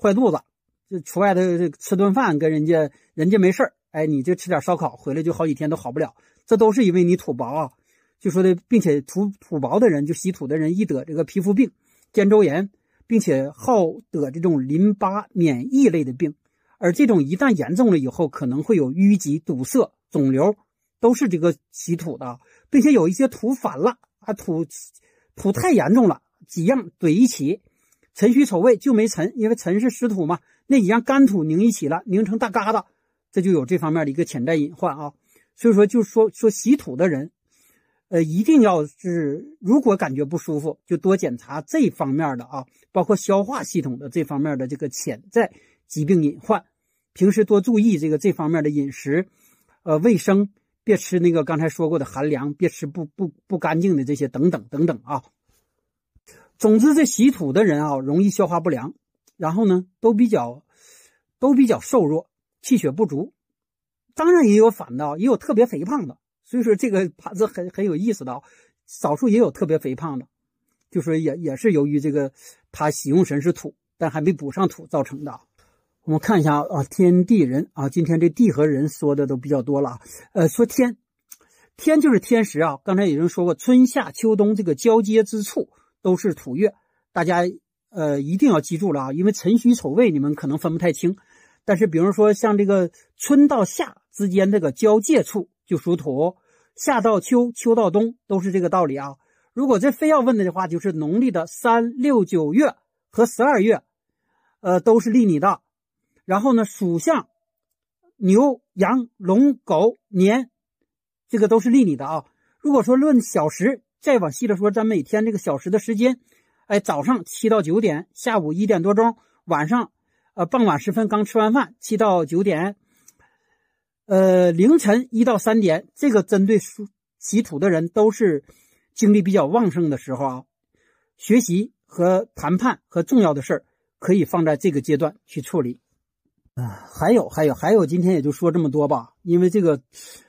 坏肚子，就出外的吃顿饭跟人家人家没事哎，你就吃点烧烤回来就好几天都好不了，这都是因为你土薄啊。就说的，并且土土薄的人，就喜土的人，易得这个皮肤病、肩周炎，并且好得这种淋巴免疫类的病。而这种一旦严重了以后，可能会有淤积、堵塞、肿瘤，都是这个喜土的，并且有一些土反了啊，土土太严重了，几样怼一起，辰戌丑未就没辰，因为辰是湿土嘛，那几样干土拧一起了，拧成大疙瘩，这就有这方面的一个潜在隐患啊。所以说，就说说喜土的人。呃，一定要是如果感觉不舒服，就多检查这方面的啊，包括消化系统的这方面的这个潜在疾病隐患。平时多注意这个这方面的饮食，呃，卫生，别吃那个刚才说过的寒凉，别吃不不不干净的这些等等等等啊。总之，这喜土的人啊，容易消化不良，然后呢，都比较都比较瘦弱，气血不足。当然也有反的，也有特别肥胖的。所以说这个盘子很很有意思的啊，少数也有特别肥胖的，就说也也是由于这个他喜用神是土，但还没补上土造成的。我们看一下啊，天地人啊，今天这地和人说的都比较多了啊。呃，说天，天就是天时啊。刚才有人说过，春夏秋冬这个交接之处都是土月，大家呃一定要记住了啊，因为辰戌丑未你们可能分不太清，但是比如说像这个春到夏之间这个交界处。就属土，夏到秋，秋到冬，都是这个道理啊。如果这非要问的话，就是农历的三六九月和十二月，呃，都是利你的。然后呢，属相牛、羊、龙、狗、年，这个都是利你的啊。如果说论小时，再往细了说，咱每天这个小时的时间，哎，早上七到九点，下午一点多钟，晚上呃傍晚时分刚吃完饭，七到九点。呃，凌晨一到三点，这个针对属喜土的人都是精力比较旺盛的时候啊。学习和谈判和重要的事儿可以放在这个阶段去处理。啊，还有还有还有，今天也就说这么多吧，因为这个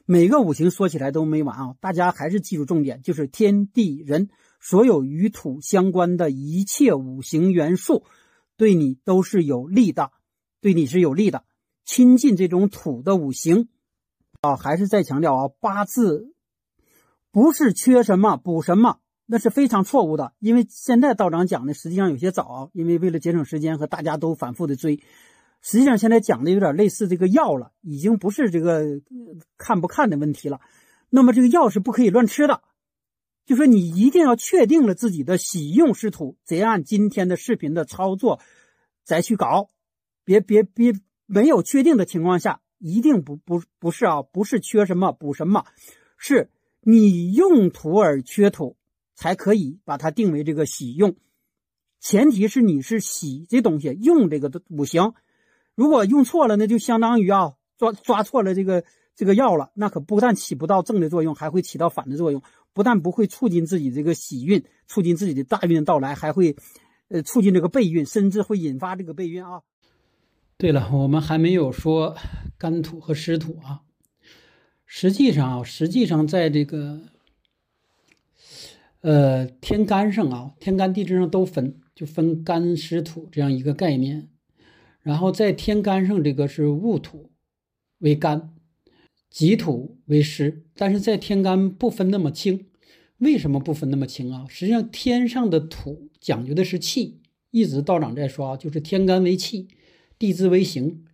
每个五行说起来都没完啊。大家还是记住重点，就是天地人所有与土相关的一切五行元素，对你都是有利的，对你是有利的。亲近这种土的五行，啊，还是再强调啊，八字不是缺什么补什么，那是非常错误的。因为现在道长讲的实际上有些早，因为为了节省时间和大家都反复的追，实际上现在讲的有点类似这个药了，已经不是这个看不看的问题了。那么这个药是不可以乱吃的，就说你一定要确定了自己的喜用是土，得按今天的视频的操作再去搞，别别别。没有确定的情况下，一定不不不是啊，不是缺什么补什么，是你用土而缺土，才可以把它定为这个喜用。前提是你是喜这东西用这个的五行，如果用错了，那就相当于啊抓抓错了这个这个药了，那可不但起不到正的作用，还会起到反的作用。不但不会促进自己这个喜运，促进自己的大运到来，还会呃促进这个备孕，甚至会引发这个备孕啊。对了，我们还没有说干土和湿土啊。实际上啊，实际上在这个呃天干上啊，天干地支上都分，就分干湿土这样一个概念。然后在天干上，这个是戊土为干，己土为湿。但是在天干不分那么清，为什么不分那么清啊？实际上天上的土讲究的是气，一直道长在说，就是天干为气。地支为形，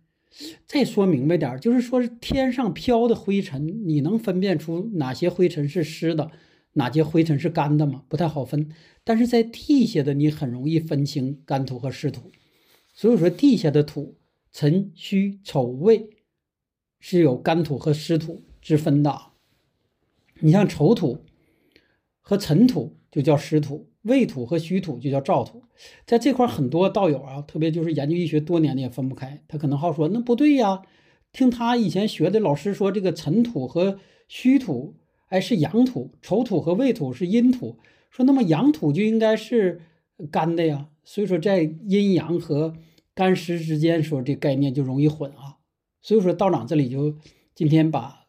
再说明白点就是说天上飘的灰尘，你能分辨出哪些灰尘是湿的，哪些灰尘是干的吗，不太好分。但是在地下的你很容易分清干土和湿土，所以说地下的土辰戌丑未是有干土和湿土之分的。你像丑土和辰土就叫湿土，未土和戌土就叫燥土。在这块很多道友啊，特别就是研究医学多年的也分不开，他可能好说那不对呀。听他以前学的老师说，这个辰土和戌土，哎，是阳土；丑土和未土是阴土。说那么阳土就应该是干的呀。所以说在阴阳和干湿之间，说这概念就容易混啊。所以说道长这里就今天把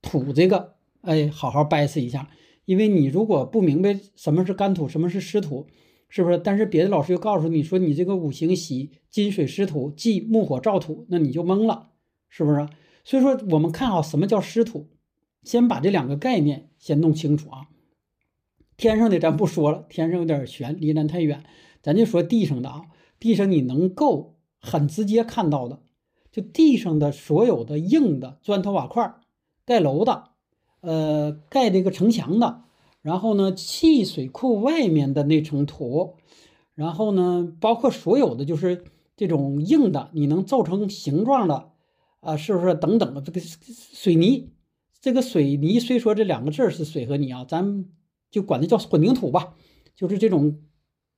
土这个，哎，好好掰扯一下。因为你如果不明白什么是干土，什么是湿土，是不是？但是别的老师又告诉你说，你这个五行喜金水湿土，忌木火燥土，那你就懵了。是不是？所以说，我们看好，什么叫湿土？先把这两个概念先弄清楚啊。天上的咱不说了，天上有点悬，离咱太远，咱就说地上的啊。地上你能够很直接看到的，就地上的所有的硬的砖头瓦块，盖楼的，呃，盖这个城墙的，然后呢，砌水库外面的那层土，然后呢，包括所有的就是这种硬的，你能造成形状的。啊，是不是等等的这个水泥？这个水泥虽说这两个字是水和泥啊，咱就管它叫混凝土吧，就是这种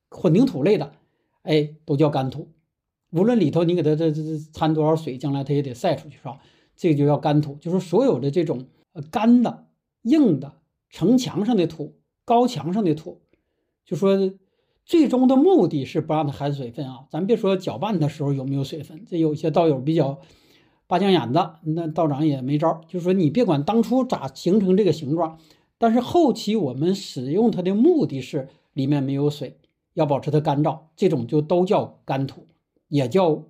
混凝土类的，哎，都叫干土。无论里头你给它这这掺多少水，将来它也得晒出去，是吧？这个就叫干土，就是所有的这种呃干的、硬的城墙上的土、高墙上的土，就说最终的目的是不让它含水分啊。咱别说搅拌的时候有没有水分，这有些道友比较。拔将眼子，那道长也没招就是说你别管当初咋形成这个形状，但是后期我们使用它的目的是里面没有水，要保持它干燥，这种就都叫干土，也叫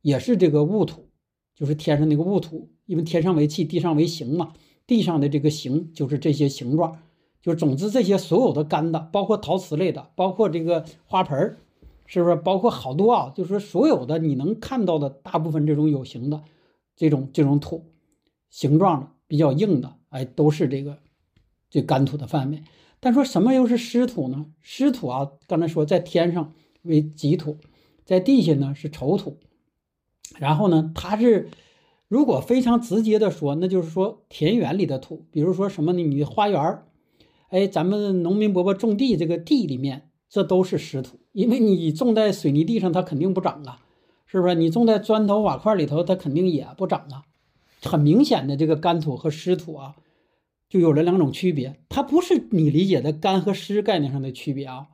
也是这个戊土，就是天上那个戊土，因为天上为气，地上为形嘛，地上的这个形就是这些形状，就总之这些所有的干的，包括陶瓷类的，包括这个花盆儿，是不是？包括好多啊，就是说所有的你能看到的大部分这种有形的。这种这种土，形状的比较硬的，哎，都是这个这干土的范围。但说什么又是湿土呢？湿土啊，刚才说在天上为己土，在地下呢是丑土。然后呢，它是如果非常直接的说，那就是说田园里的土，比如说什么呢？你的花园哎，咱们农民伯伯种地，这个地里面这都是湿土，因为你种在水泥地上，它肯定不长啊。是不是你种在砖头瓦块里头，它肯定也不长啊？很明显的，这个干土和湿土啊，就有了两种区别。它不是你理解的干和湿概念上的区别啊，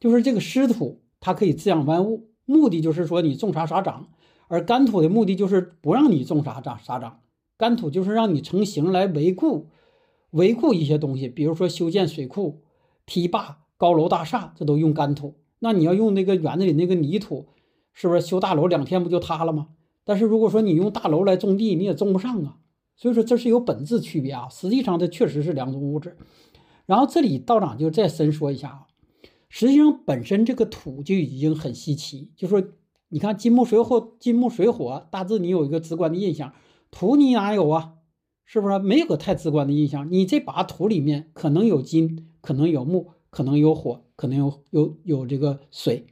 就是这个湿土它可以滋养万物，目的就是说你种啥啥长；而干土的目的就是不让你种啥长啥长。干土就是让你成型来维护维护一些东西，比如说修建水库、堤坝、高楼大厦，这都用干土。那你要用那个园子里那个泥土。是不是修大楼两天不就塌了吗？但是如果说你用大楼来种地，你也种不上啊。所以说这是有本质区别啊。实际上这确实是两种物质。然后这里道长就再深说一下啊，实际上本身这个土就已经很稀奇。就说你看金木水火，金木水火，大致你有一个直观的印象。土你哪有啊？是不是没有个太直观的印象？你这把土里面可能有金，可能有木，可能有火，可能有有有这个水。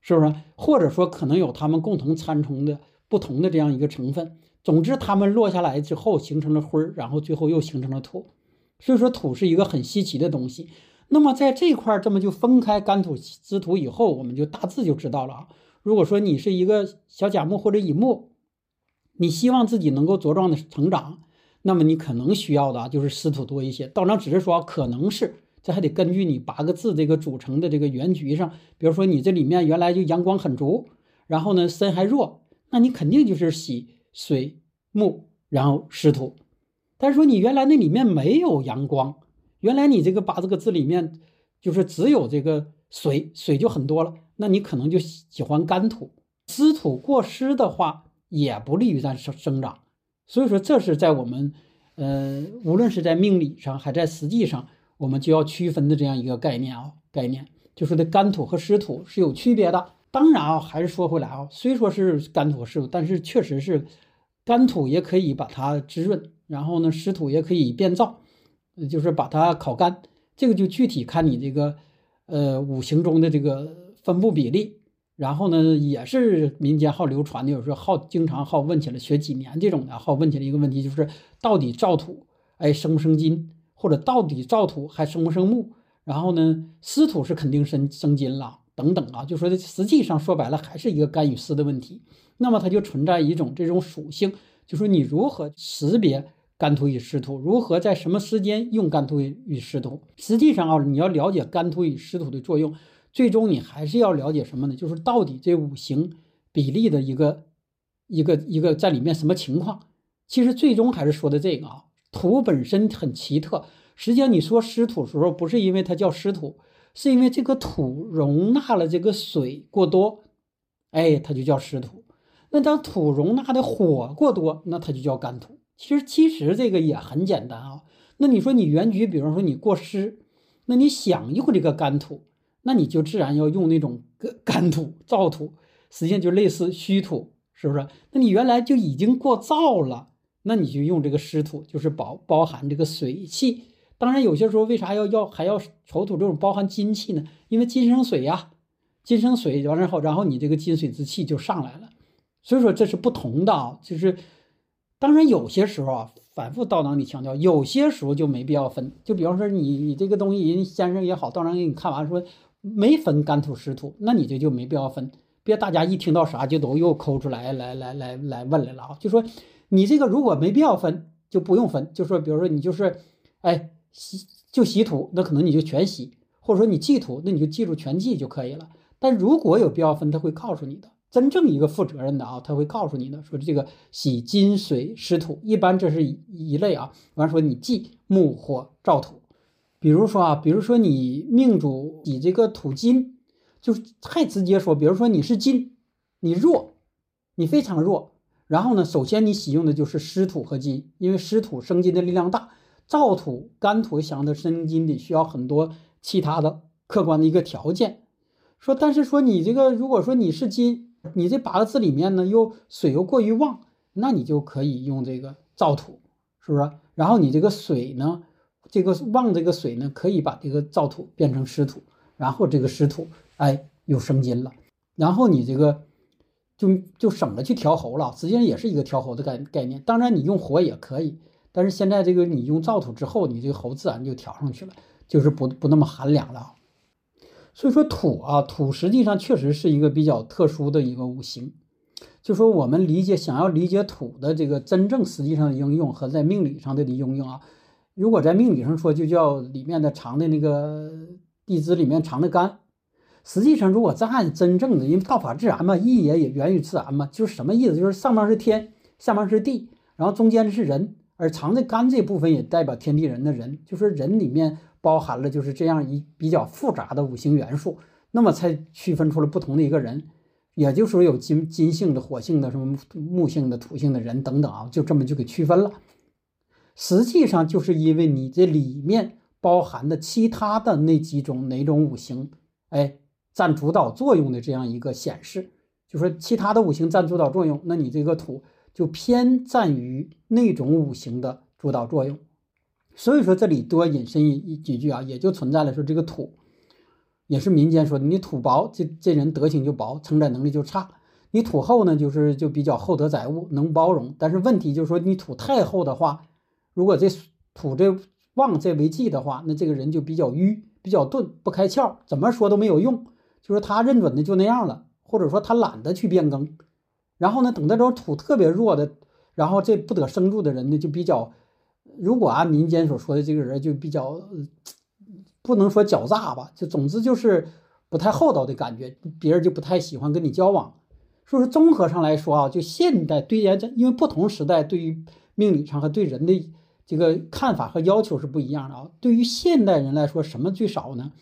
是不是？或者说可能有他们共同参从的不同的这样一个成分。总之，它们落下来之后形成了灰儿，然后最后又形成了土。所以说，土是一个很稀奇的东西。那么在这块儿这么就分开干土湿土以后，我们就大致就知道了啊。如果说你是一个小甲木或者乙木，你希望自己能够茁壮的成长，那么你可能需要的就是湿土多一些。道长只是说可能是。这还得根据你八个字这个组成的这个原局上，比如说你这里面原来就阳光很足，然后呢身还弱，那你肯定就是喜水木，然后湿土。但是说你原来那里面没有阳光，原来你这个八这个字里面就是只有这个水，水就很多了，那你可能就喜欢干土。湿土过湿的话，也不利于咱生生长。所以说这是在我们呃，无论是在命理上，还在实际上。我们就要区分的这样一个概念啊，概念就是那干土和湿土是有区别的。当然啊，还是说回来啊，虽说是干土湿土，但是确实是干土也可以把它滋润，然后呢，湿土也可以变燥。就是把它烤干。这个就具体看你这个呃五行中的这个分布比例。然后呢，也是民间好流传的，有时候好经常好问起来，学几年这种的，好问起来一个问题，就是到底燥土哎生不生金，或者到底燥土还生不生木？然后呢，湿土是肯定生生金了，等等啊，就说实际上说白了还是一个干与湿的问题。那么它就存在一种这种属性，就说你如何识别干土与湿土，如何在什么时间用干土与湿土？实际上啊，你要了解干土与湿土的作用。最终你还是要了解什么呢？就是到底这五行比例的一个一个一个在里面什么情况？其实最终还是说的这个啊，土本身很奇特。实际上你说湿土的时候，不是因为它叫湿土，是因为这个土容纳了这个水过多，哎，它就叫湿土。那当土容纳的火过多，那它就叫干土。其实其实这个也很简单啊。那你说你原局，比方说你过湿，那你想用这个干土。那你就自然要用那种干干土、燥土，实际上就类似虚土，是不是？那你原来就已经过燥了，那你就用这个湿土，就是包包含这个水气。当然，有些时候为啥要要还要丑土这种包含金气呢？因为金生水呀，金生水完了后，然后你这个金水之气就上来了。所以说这是不同的啊。就是当然有些时候啊，反复道长你强调，有些时候就没必要分。就比方说你你这个东西，人先生也好，道长给你看完说。没分干土湿土，那你这就没必要分。别大家一听到啥就都又抠出来来来来来问来了啊！就说你这个如果没必要分，就不用分。就说比如说你就是，哎洗就洗土，那可能你就全洗；或者说你忌土，那你就记住全记就可以了。但如果有必要分，他会告诉你的。真正一个负责任的啊，他会告诉你的，说这个洗金水湿土，一般这是一类啊。完说你忌木火燥土。比如说啊，比如说你命主你这个土金，就是太直接说，比如说你是金，你弱，你非常弱。然后呢，首先你喜用的就是湿土和金，因为湿土生金的力量大，燥土干土想的生金得需要很多其他的客观的一个条件。说，但是说你这个如果说你是金，你这八个字里面呢又水又过于旺，那你就可以用这个燥土，是不是？然后你这个水呢？这个旺这个水呢，可以把这个燥土变成湿土，然后这个湿土哎又生金了，然后你这个就就省了去调喉了，实际上也是一个调喉的概概念。当然你用火也可以，但是现在这个你用燥土之后，你这个喉自然就调上去了，就是不不那么寒凉了。所以说土啊土实际上确实是一个比较特殊的一个五行，就说我们理解想要理解土的这个真正实际上的应用和在命理上的应用啊。如果在命理上说，就叫里面的藏的那个地支里面藏的干。实际上，如果再按真正的，因为道法自然嘛，义也也源于自然嘛，就是什么意思？就是上面是天，下面是地，然后中间是人，而藏在肝这部分也代表天地人的人，就是人里面包含了就是这样一比较复杂的五行元素，那么才区分出了不同的一个人，也就是说有金金性的、火性的、什么木性的、土性的人等等啊，就这么就给区分了。实际上就是因为你这里面包含的其他的那几种哪种五行，哎，占主导作用的这样一个显示，就说其他的五行占主导作用，那你这个土就偏占于那种五行的主导作用。所以说这里多引申一几句啊，也就存在了说这个土，也是民间说的，你土薄，这这人德行就薄，承载能力就差；你土厚呢，就是就比较厚德载物，能包容。但是问题就是说你土太厚的话。如果这土这旺这为忌的话，那这个人就比较迂，比较钝，不开窍，怎么说都没有用。就是他认准的就那样了，或者说他懒得去变更。然后呢，等这种土特别弱的，然后这不得生住的人呢，就比较，如果按民间所说的这个人就比较，不能说狡诈吧，就总之就是不太厚道的感觉，别人就不太喜欢跟你交往。所以说综合上来说啊，就现代对人因为不同时代对于命理上和对人的。这个看法和要求是不一样的啊。对于现代人来说，什么最少呢？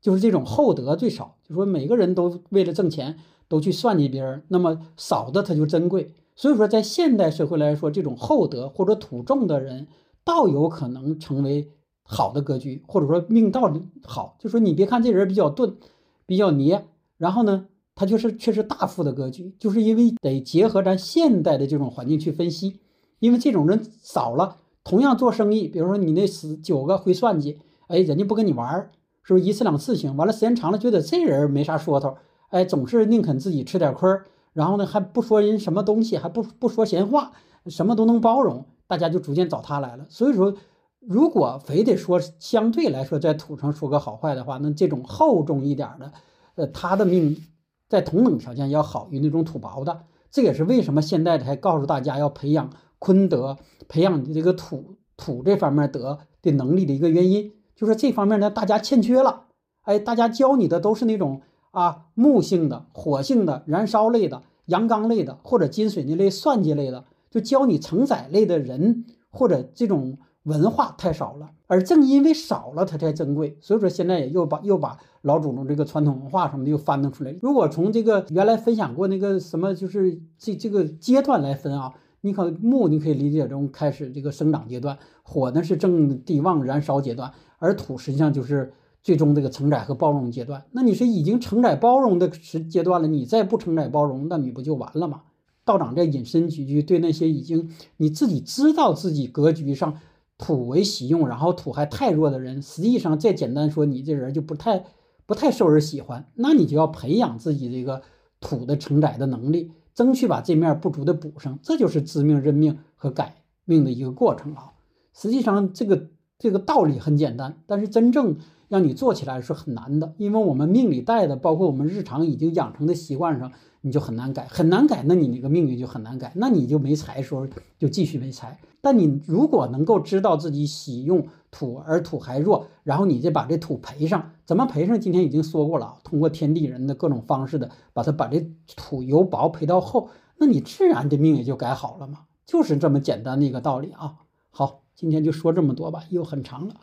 就是这种厚德最少。就说每个人都为了挣钱，都去算计别人，那么少的他就珍贵。所以说，在现代社会来说，这种厚德或者土重的人，倒有可能成为好的格局，或者说命道好。就说你别看这人比较钝，比较捏，然后呢，他就是却是大富的格局，就是因为得结合咱现代的这种环境去分析，因为这种人少了。同样做生意，比如说你那十九个会算计，哎，人家不跟你玩儿，是不是一次两次行？完了时间长了，觉得这人没啥说头，哎，总是宁肯自己吃点亏，然后呢还不说人什么东西，还不不说闲话，什么都能包容，大家就逐渐找他来了。所以说，如果非得说相对来说在土上说个好坏的话，那这种厚重一点的，呃，他的命在同等条件要好于那种土薄的。这也是为什么现在才告诉大家要培养坤德，培养你这个土土这方面德的能力的一个原因，就是这方面呢大家欠缺了。哎，大家教你的都是那种啊木性的、火性的、燃烧类的、阳刚类的，或者金水那类、算计类的，就教你承载类的人或者这种文化太少了。而正因为少了，它才珍贵。所以说现在也又把又把老祖宗这个传统文化什么的又翻腾出来。如果从这个原来分享过那个什么，就是这这个阶段来分啊，你可木你可以理解中开始这个生长阶段，火呢是正地旺燃烧阶段，而土实际上就是最终这个承载和包容阶段。那你是已经承载包容的时阶段了，你再不承载包容，那你不就完了吗？道长在引申几句，对那些已经你自己知道自己格局上。土为喜用，然后土还太弱的人，实际上再简单说，你这人就不太不太受人喜欢。那你就要培养自己这个土的承载的能力，争取把这面不足的补上。这就是知命认命和改命的一个过程啊。实际上这个这个道理很简单，但是真正让你做起来是很难的，因为我们命里带的，包括我们日常已经养成的习惯上。你就很难改，很难改，那你那个命运就很难改，那你就没财时候就继续没财。但你如果能够知道自己喜用土而土还弱，然后你再把这土赔上，怎么赔上？今天已经说过了，通过天地人的各种方式的，把它把这土由薄赔到厚，那你自然这命也就改好了嘛，就是这么简单的一个道理啊。好，今天就说这么多吧，又很长了。